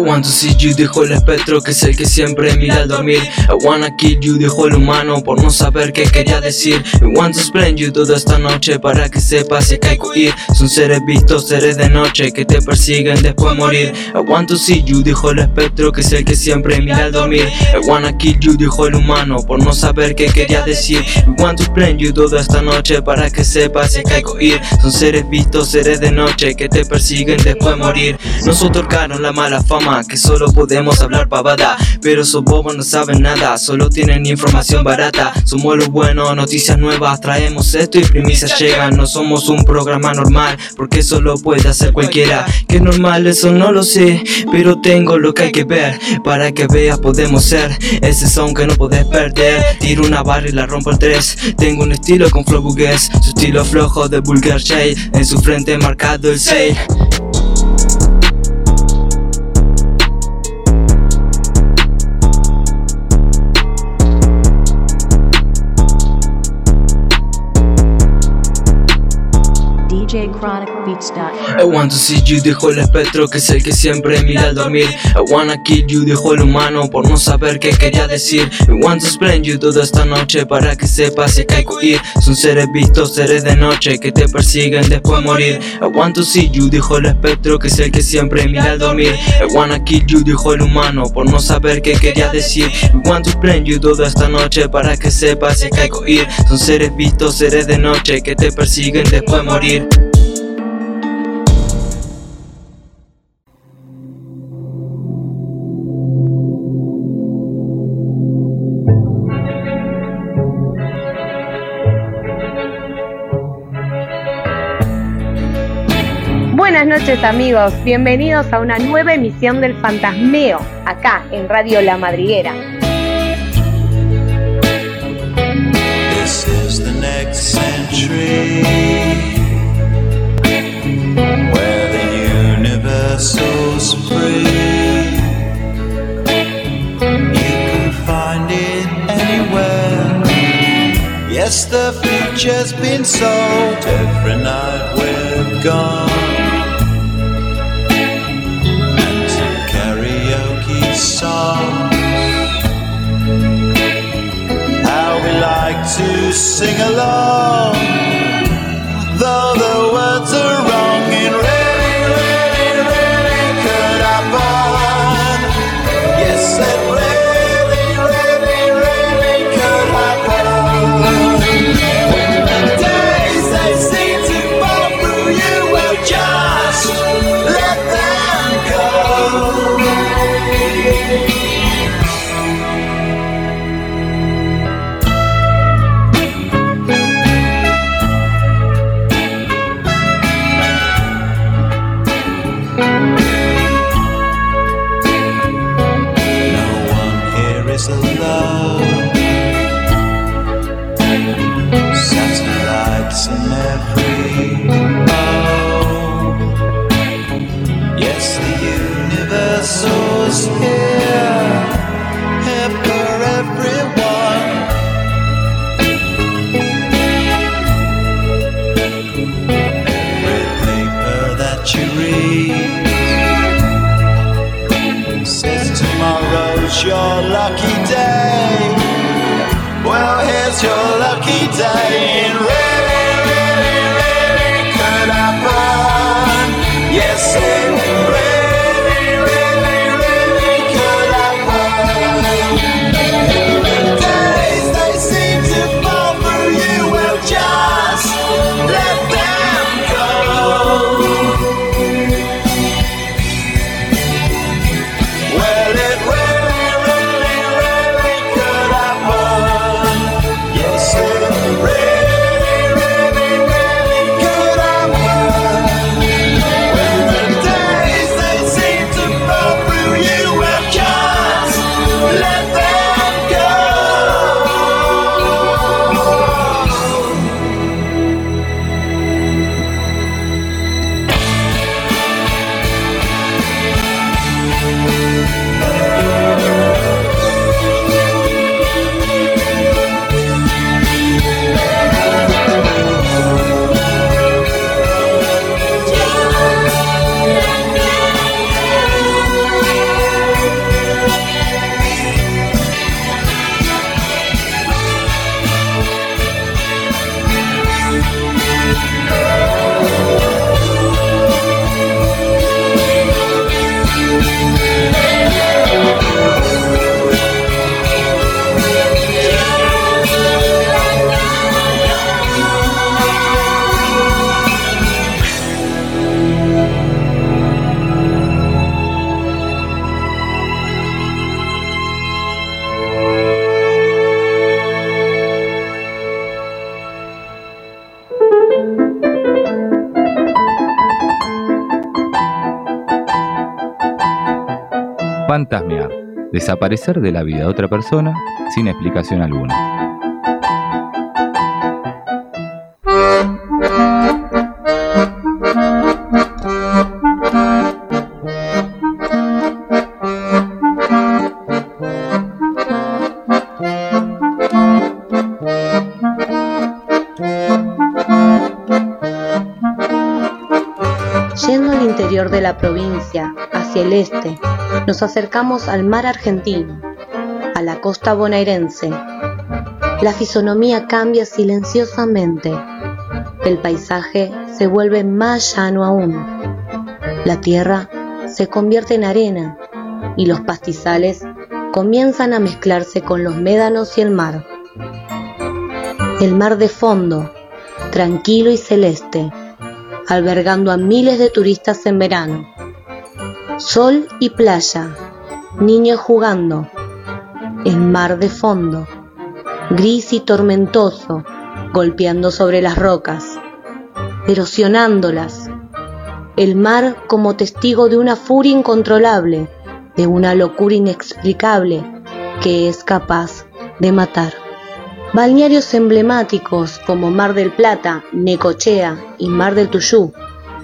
want to see you, dijo el espectro que es el que siempre mira al dormir. I wanna kill you, dijo el humano por no saber qué quería decir. I want to explain you toda esta noche para que sepas si hay que huir. Son seres vistos, seres de noche que te persiguen después morir. I want to see you, dijo el espectro que es el que siempre mira al dormir. I wanna kill you, dijo el humano por no saber qué quería decir. I want to explain you toda esta noche para que sepas si hay que huir. Son seres vistos, seres de noche que te persiguen después morir. Nos otorgaron la mala fama que solo podemos hablar pavada. Pero esos bobos no saben nada, solo tienen información barata. Somos lo bueno, noticias nuevas, traemos esto y primicias llegan. No somos un programa normal, porque eso lo puede hacer cualquiera. Que es normal, eso no lo sé, pero tengo lo que hay que ver. Para que veas, podemos ser ese son que no puedes perder. Tiro una barra y la rompo el tres. Tengo un estilo con flow bugués, su estilo flojo de vulgar shade. En su frente marcado el 6. I want to see you, dijo el espectro que es el que siempre mira al dormir. I wanna kill you, dijo el humano por no saber qué quería decir. I want to explain you toda esta noche para que sepas si hay que ir. Son seres vistos, seres de noche que te persiguen después morir. I want to see you, dijo el espectro que es el que siempre mira al dormir. I wanna kill you, dijo el humano por no saber qué quería decir. I want to explain you toda esta noche para que sepas si hay que ir. Son seres vistos, seres de noche que te persiguen después morir. Noches amigos, bienvenidos a una nueva emisión del Fantasmeo, acá en Radio La Madriguera. This is the next century where the universal's free. You can find it anywhere. Yes, the future's been sold. Every night we're gone. To sing along, though the words are wrong. Desaparecer de la vida de otra persona sin explicación alguna. Este, nos acercamos al mar argentino, a la costa bonaerense. La fisonomía cambia silenciosamente. El paisaje se vuelve más llano aún. La tierra se convierte en arena y los pastizales comienzan a mezclarse con los médanos y el mar. El mar de fondo, tranquilo y celeste, albergando a miles de turistas en verano. Sol y playa, niños jugando, el mar de fondo, gris y tormentoso, golpeando sobre las rocas, erosionándolas, el mar como testigo de una furia incontrolable, de una locura inexplicable que es capaz de matar. Balnearios emblemáticos como Mar del Plata, Necochea y Mar del Tuyú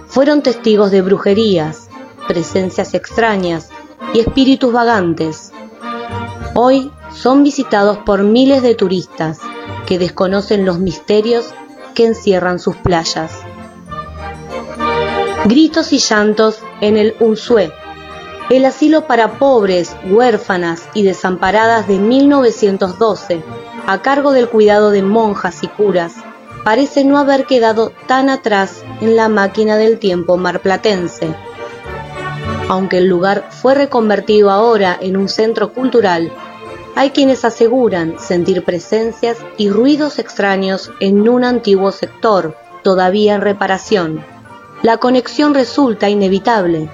fueron testigos de brujerías, presencias extrañas y espíritus vagantes. Hoy son visitados por miles de turistas que desconocen los misterios que encierran sus playas. Gritos y llantos en el Unsué, el asilo para pobres, huérfanas y desamparadas de 1912 a cargo del cuidado de monjas y curas, parece no haber quedado tan atrás en la máquina del tiempo marplatense. Aunque el lugar fue reconvertido ahora en un centro cultural, hay quienes aseguran sentir presencias y ruidos extraños en un antiguo sector, todavía en reparación. La conexión resulta inevitable.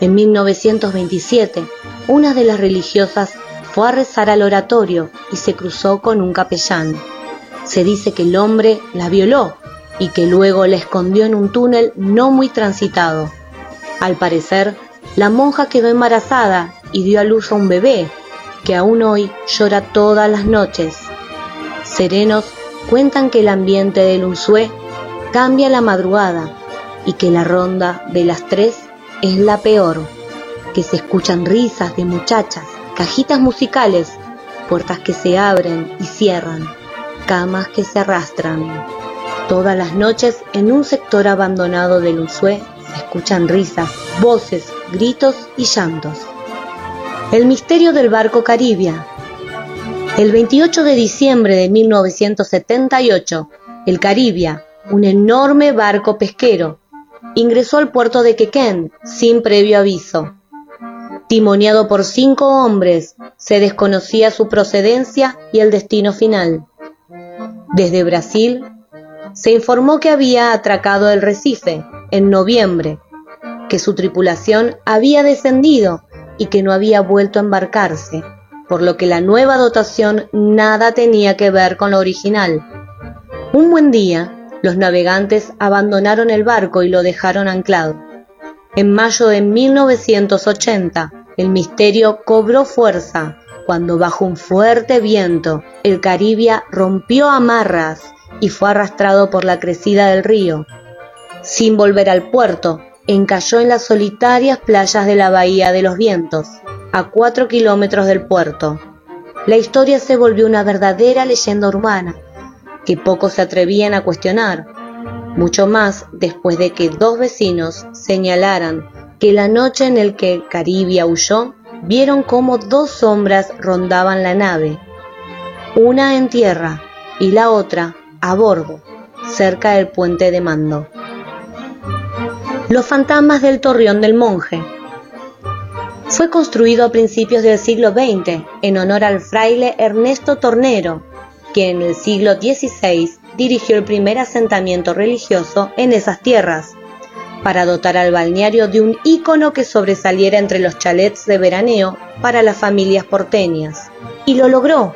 En 1927, una de las religiosas fue a rezar al oratorio y se cruzó con un capellán. Se dice que el hombre la violó y que luego la escondió en un túnel no muy transitado. Al parecer, la monja quedó embarazada y dio a luz a un bebé que aún hoy llora todas las noches. Serenos cuentan que el ambiente del Unzué cambia la madrugada y que la ronda de las tres es la peor, que se escuchan risas de muchachas cajitas musicales, puertas que se abren y cierran, camas que se arrastran. Todas las noches en un sector abandonado del Ushué escuchan risas, voces, gritos y llantos. El misterio del barco Caribia. El 28 de diciembre de 1978, el Caribia, un enorme barco pesquero, ingresó al puerto de Quequén sin previo aviso timoniado por cinco hombres, se desconocía su procedencia y el destino final. Desde Brasil, se informó que había atracado el Recife en noviembre, que su tripulación había descendido y que no había vuelto a embarcarse, por lo que la nueva dotación nada tenía que ver con la original. Un buen día, los navegantes abandonaron el barco y lo dejaron anclado. En mayo de 1980, el misterio cobró fuerza cuando bajo un fuerte viento el Caribia rompió amarras y fue arrastrado por la crecida del río. Sin volver al puerto, encalló en las solitarias playas de la Bahía de los Vientos, a cuatro kilómetros del puerto. La historia se volvió una verdadera leyenda urbana, que pocos se atrevían a cuestionar, mucho más después de que dos vecinos señalaran que la noche en el que Caribia huyó, vieron cómo dos sombras rondaban la nave, una en tierra y la otra a bordo, cerca del puente de mando. Los fantasmas del Torreón del Monje. Fue construido a principios del siglo XX en honor al fraile Ernesto Tornero, que en el siglo XVI dirigió el primer asentamiento religioso en esas tierras, para dotar al balneario de un ícono que sobresaliera entre los chalets de veraneo para las familias porteñas. Y lo logró,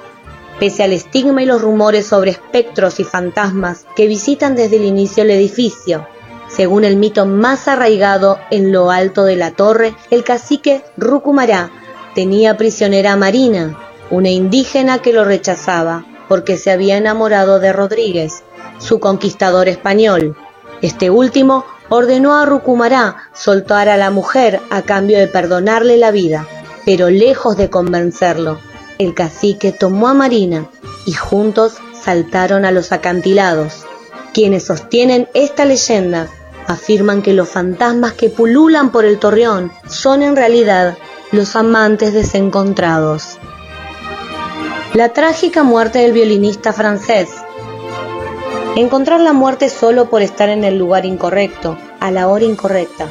pese al estigma y los rumores sobre espectros y fantasmas que visitan desde el inicio el edificio. Según el mito más arraigado en lo alto de la torre, el cacique Rucumará tenía prisionera a Marina, una indígena que lo rechazaba porque se había enamorado de Rodríguez, su conquistador español. Este último ordenó a Rucumará soltar a la mujer a cambio de perdonarle la vida, pero lejos de convencerlo, el cacique tomó a Marina y juntos saltaron a los acantilados. Quienes sostienen esta leyenda afirman que los fantasmas que pululan por el torreón son en realidad los amantes desencontrados. La trágica muerte del violinista francés. Encontrar la muerte solo por estar en el lugar incorrecto, a la hora incorrecta.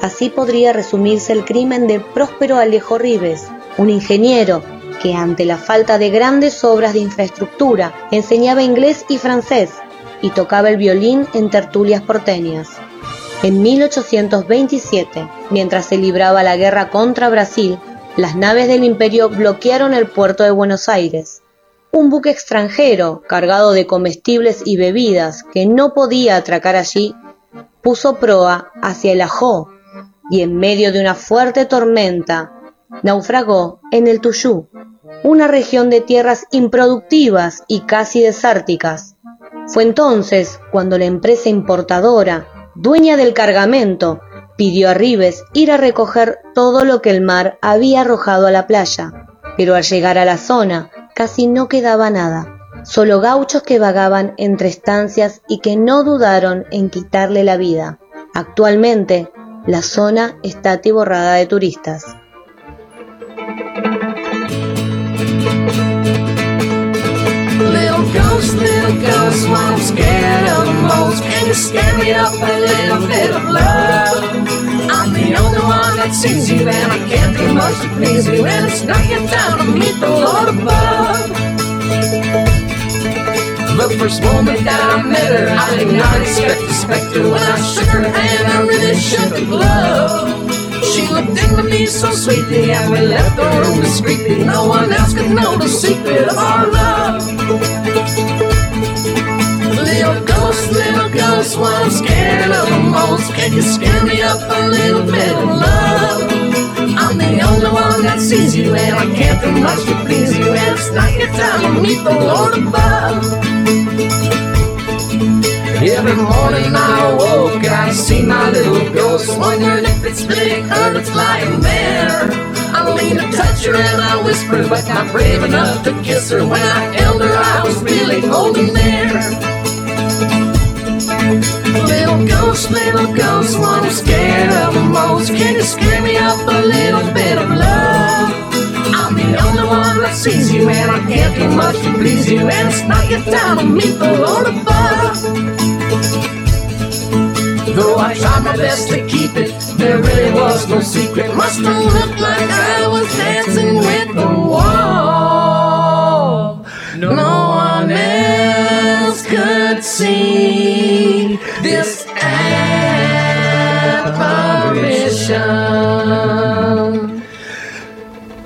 Así podría resumirse el crimen de Próspero Alejo Rives, un ingeniero que ante la falta de grandes obras de infraestructura enseñaba inglés y francés y tocaba el violín en tertulias porteñas. En 1827, mientras se libraba la guerra contra Brasil, las naves del imperio bloquearon el puerto de Buenos Aires. Un buque extranjero, cargado de comestibles y bebidas, que no podía atracar allí, puso proa hacia el Ajó y en medio de una fuerte tormenta naufragó en el Tuyú, una región de tierras improductivas y casi desérticas. Fue entonces cuando la empresa importadora, dueña del cargamento, pidió a Rives ir a recoger todo lo que el mar había arrojado a la playa, pero al llegar a la zona casi no quedaba nada, solo gauchos que vagaban entre estancias y que no dudaron en quitarle la vida. Actualmente, la zona está atiborrada de turistas. I'm scared of most. Can you scare me up a little bit of love? I'm the only one that sees you, and I can't do much to please you, and it's not your time to meet the Lord above. The first moment that I met her, I did not expect to specter. When I shook her hand, I really shook the glove. She looked into me so sweetly, and we left the room discreetly. No one else could know the secret of our love. Little ghost, little ghost, what I'm scared of most. Can you scare me up a little bit of love? I'm the only one that sees you, and I can't do much to please you. And it's not your time to meet the Lord above. Every morning I awoke and I see my little ghost, wondering if it's big or it's lying there. I lean to touch her and I whisper, but not brave enough to kiss her. When I held her, I was really holding there. Little ghost, little ghost, what I'm scared of the most. Can you scare me up a little bit of love? I'm the only one that sees you, and I can't do much to please you. And it's not your time to meet the Lord above. Though I try my best to keep it, there really was no secret. Must have looked like I was dancing with the wall. No one else could see this apparition.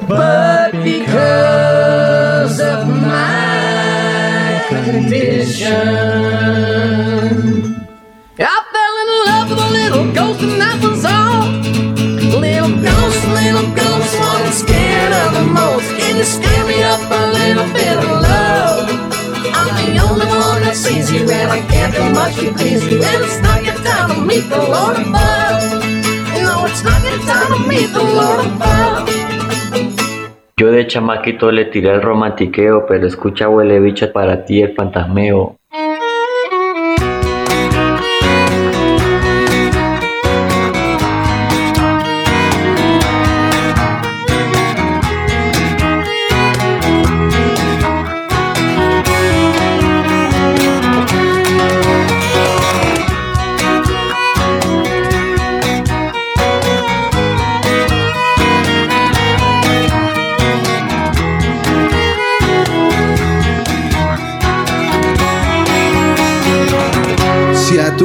But because of my condition, I fell in love with a little ghost, and that Yo de chamaquito le tiré el romantiqueo, pero escucha huele bicho para ti el fantasmeo.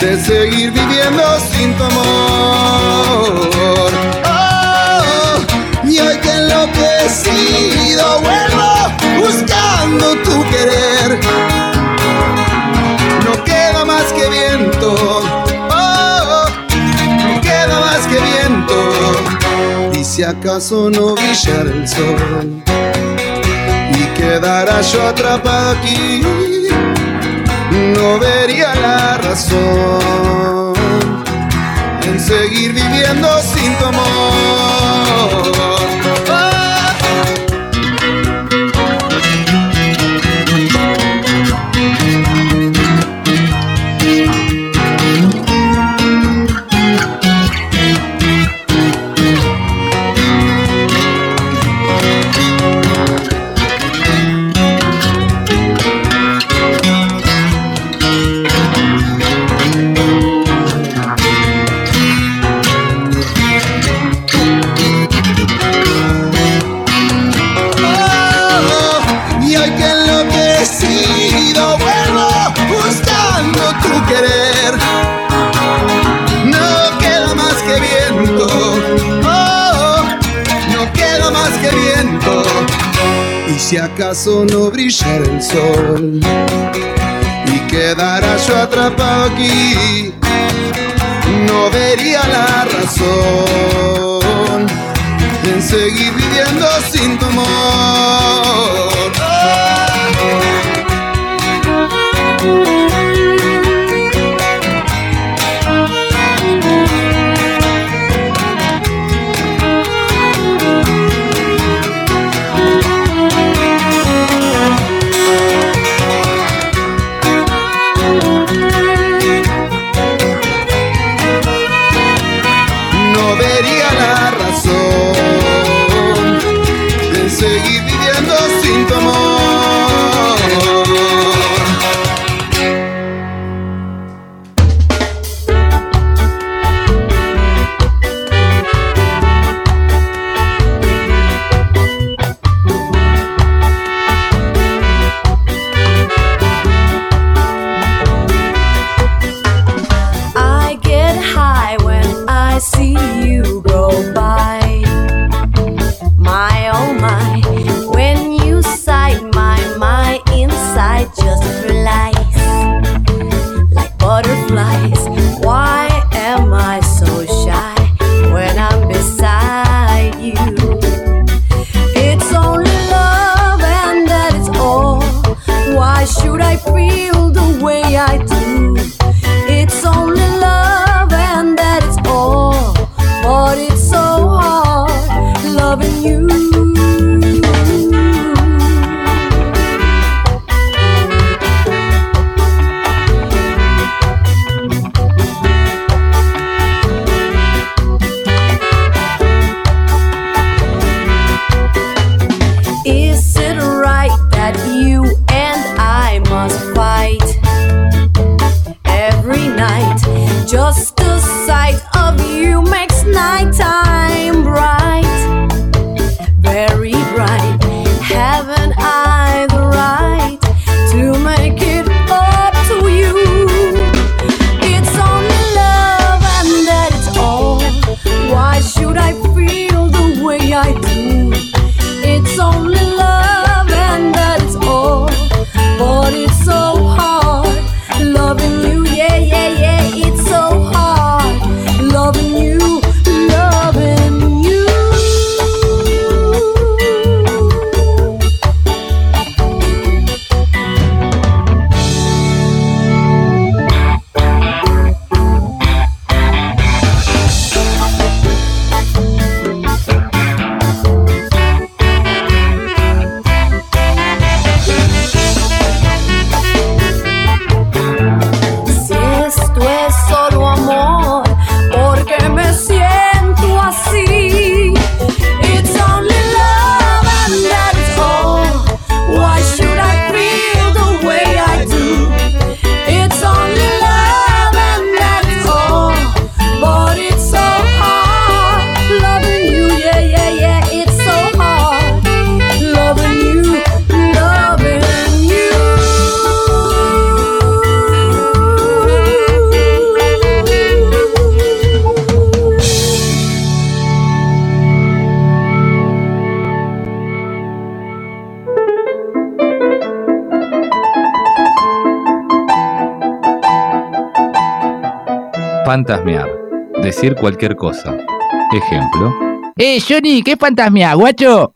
de seguir viviendo sin tu amor. Oh, y hoy que enloquecido vuelvo buscando tu querer. No queda más que viento. Oh, no queda más que viento. Y si acaso no brillara el sol y quedara yo atrapado aquí no vería la razón en seguir viviendo sin tu amor. acaso no brillara el sol y quedara yo atrapado aquí, no vería la razón en seguir viviendo sin tu amor. just Fantasmear. Decir cualquier cosa. Ejemplo. ¡Eh, Johnny! ¿Qué fantasmea, guacho?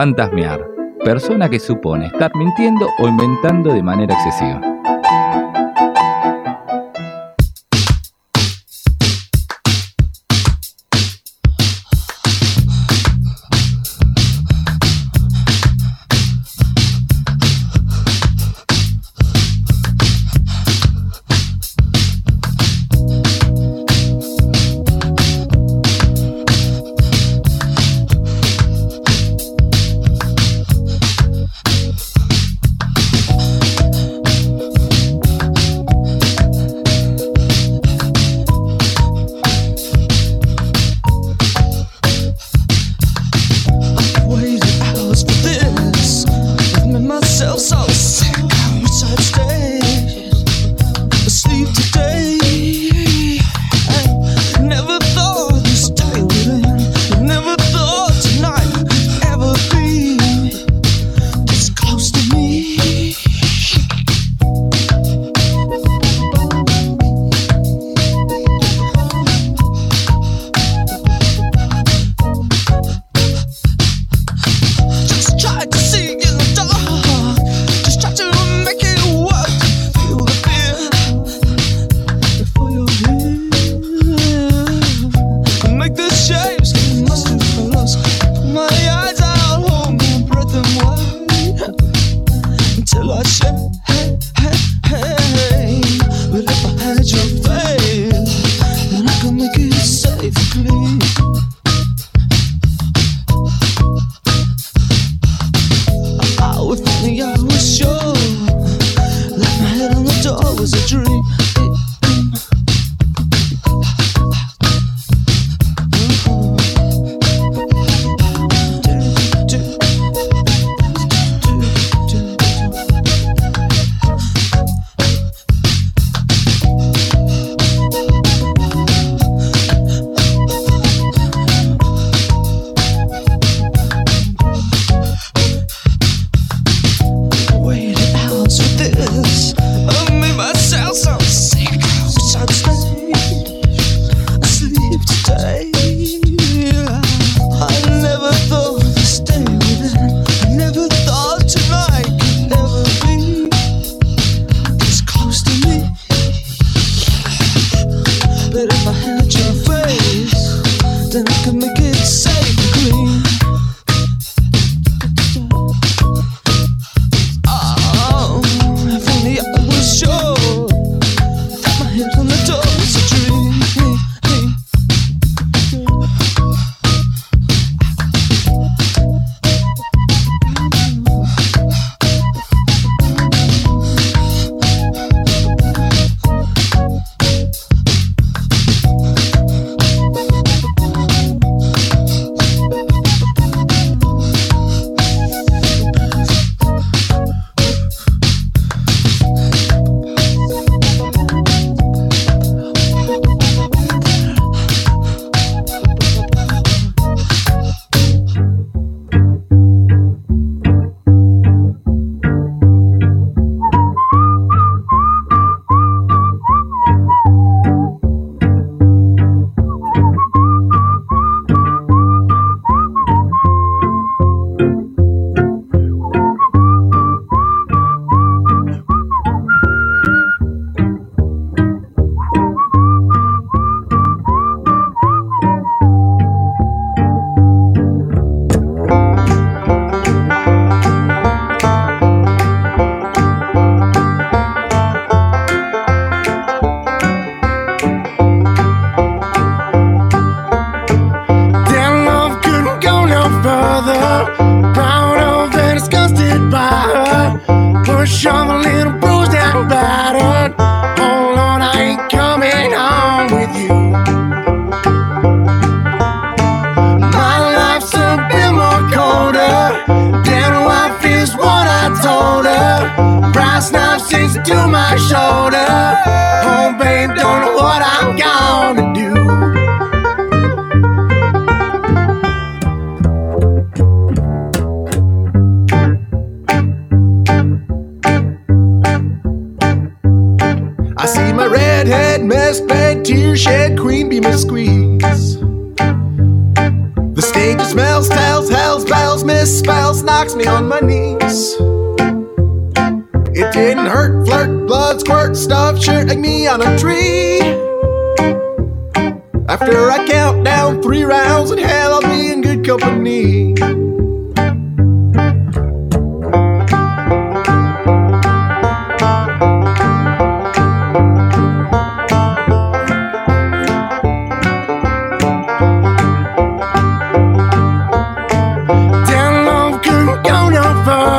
Fantasmear. Persona que supone estar mintiendo o inventando de manera excesiva.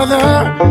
Brother.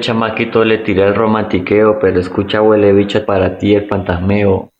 chamaquito le tiré el romantiqueo, pero escucha huele bicho para ti el fantasmeo.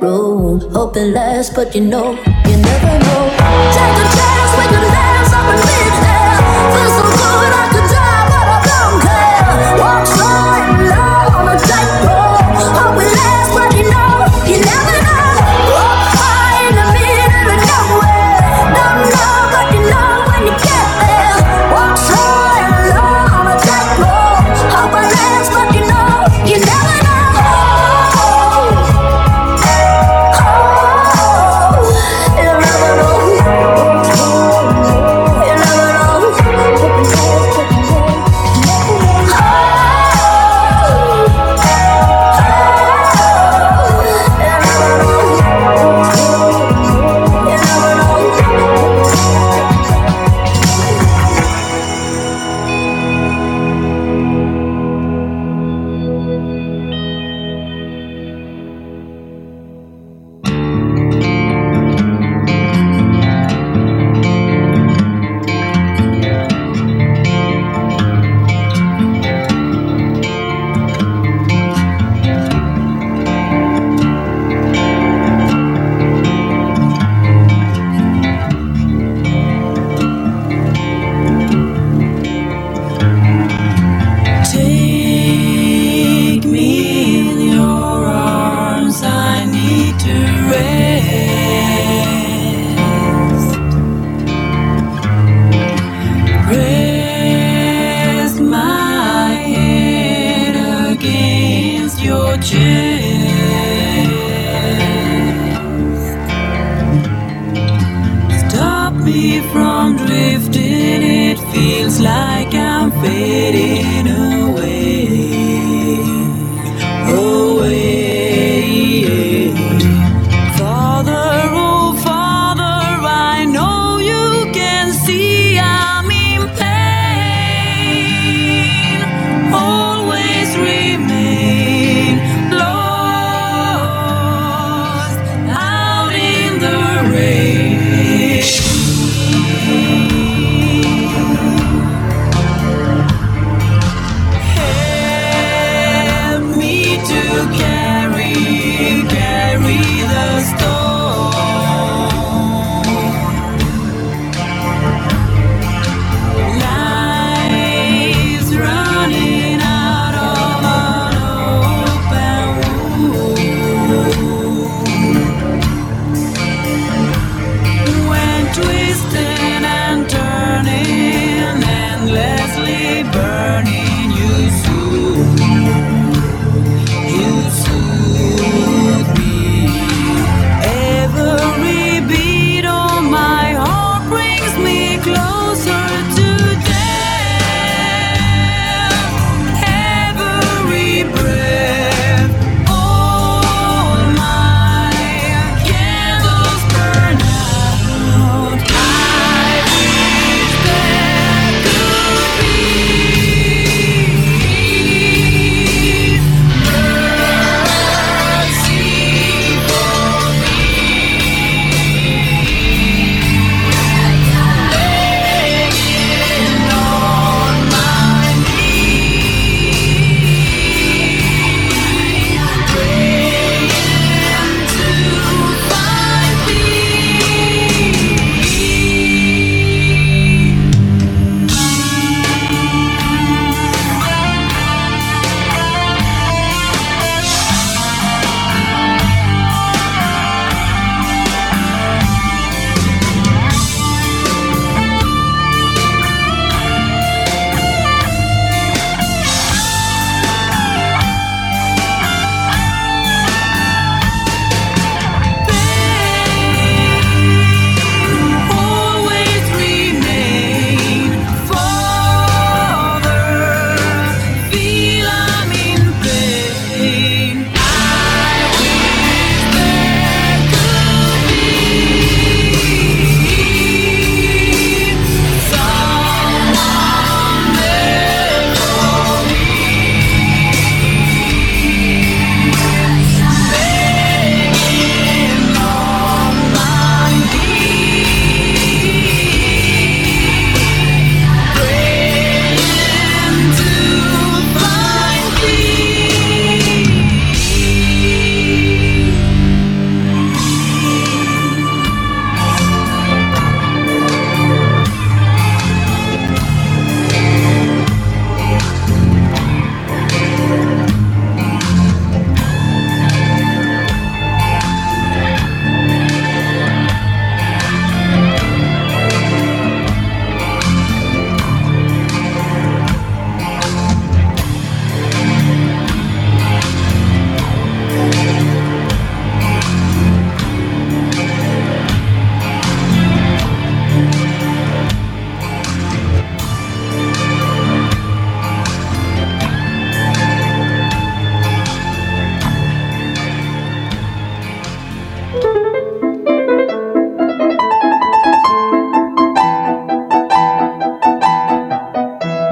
road. Hope it lasts, but you know, you never know. Time a try.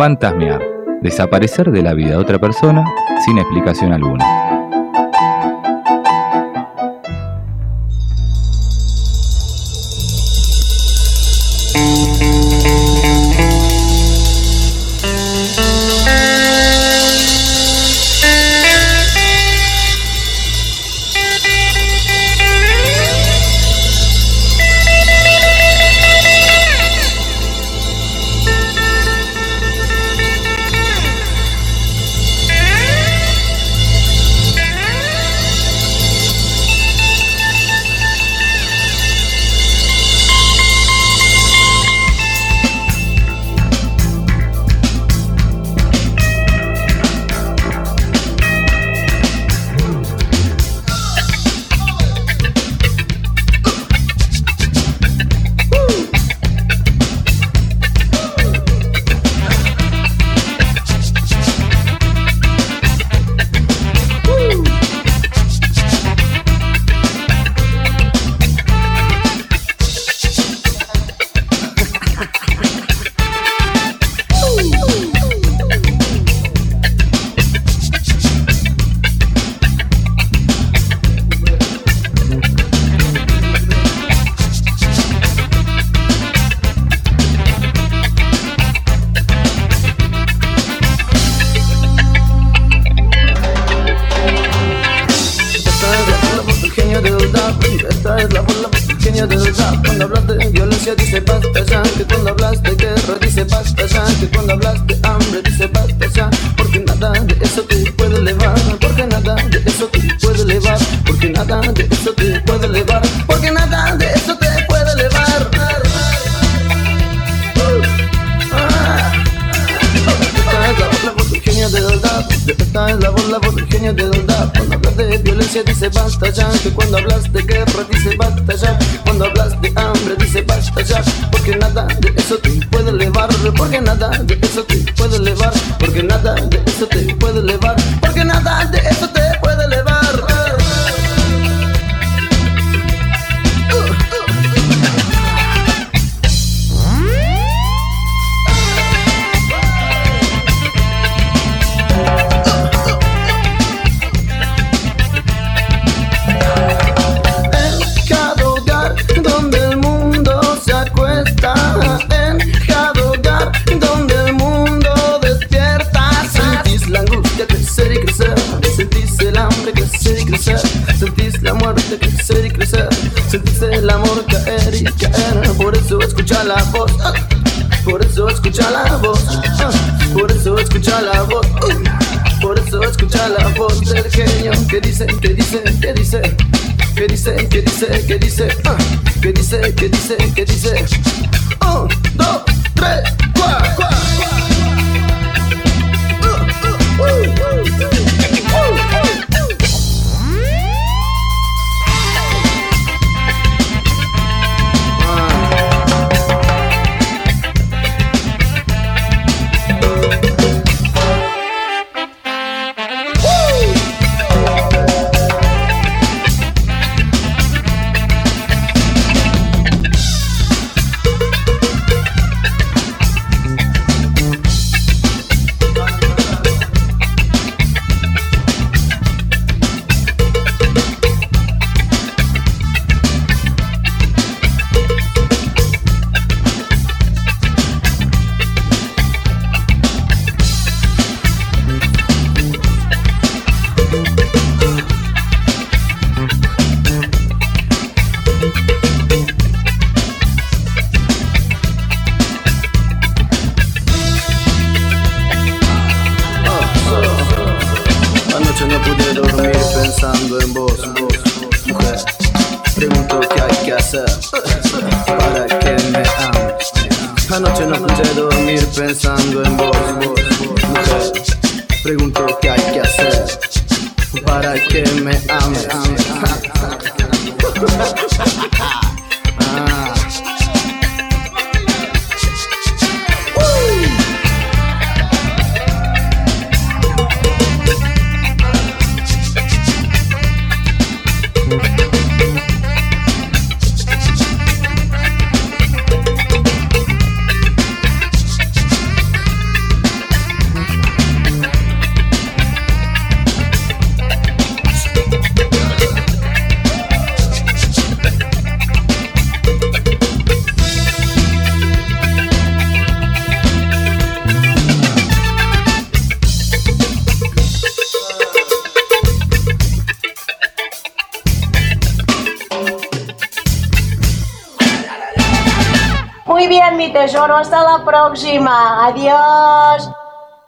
Fantasmear. Desaparecer de la vida de otra persona sin explicación alguna. porque nada de eso te puede levantar. dice? ¿Qué dice? ¿Qué dice? ¿Qué dice? ¿Qué dice? ¿Qué dice? ¿Qué dice?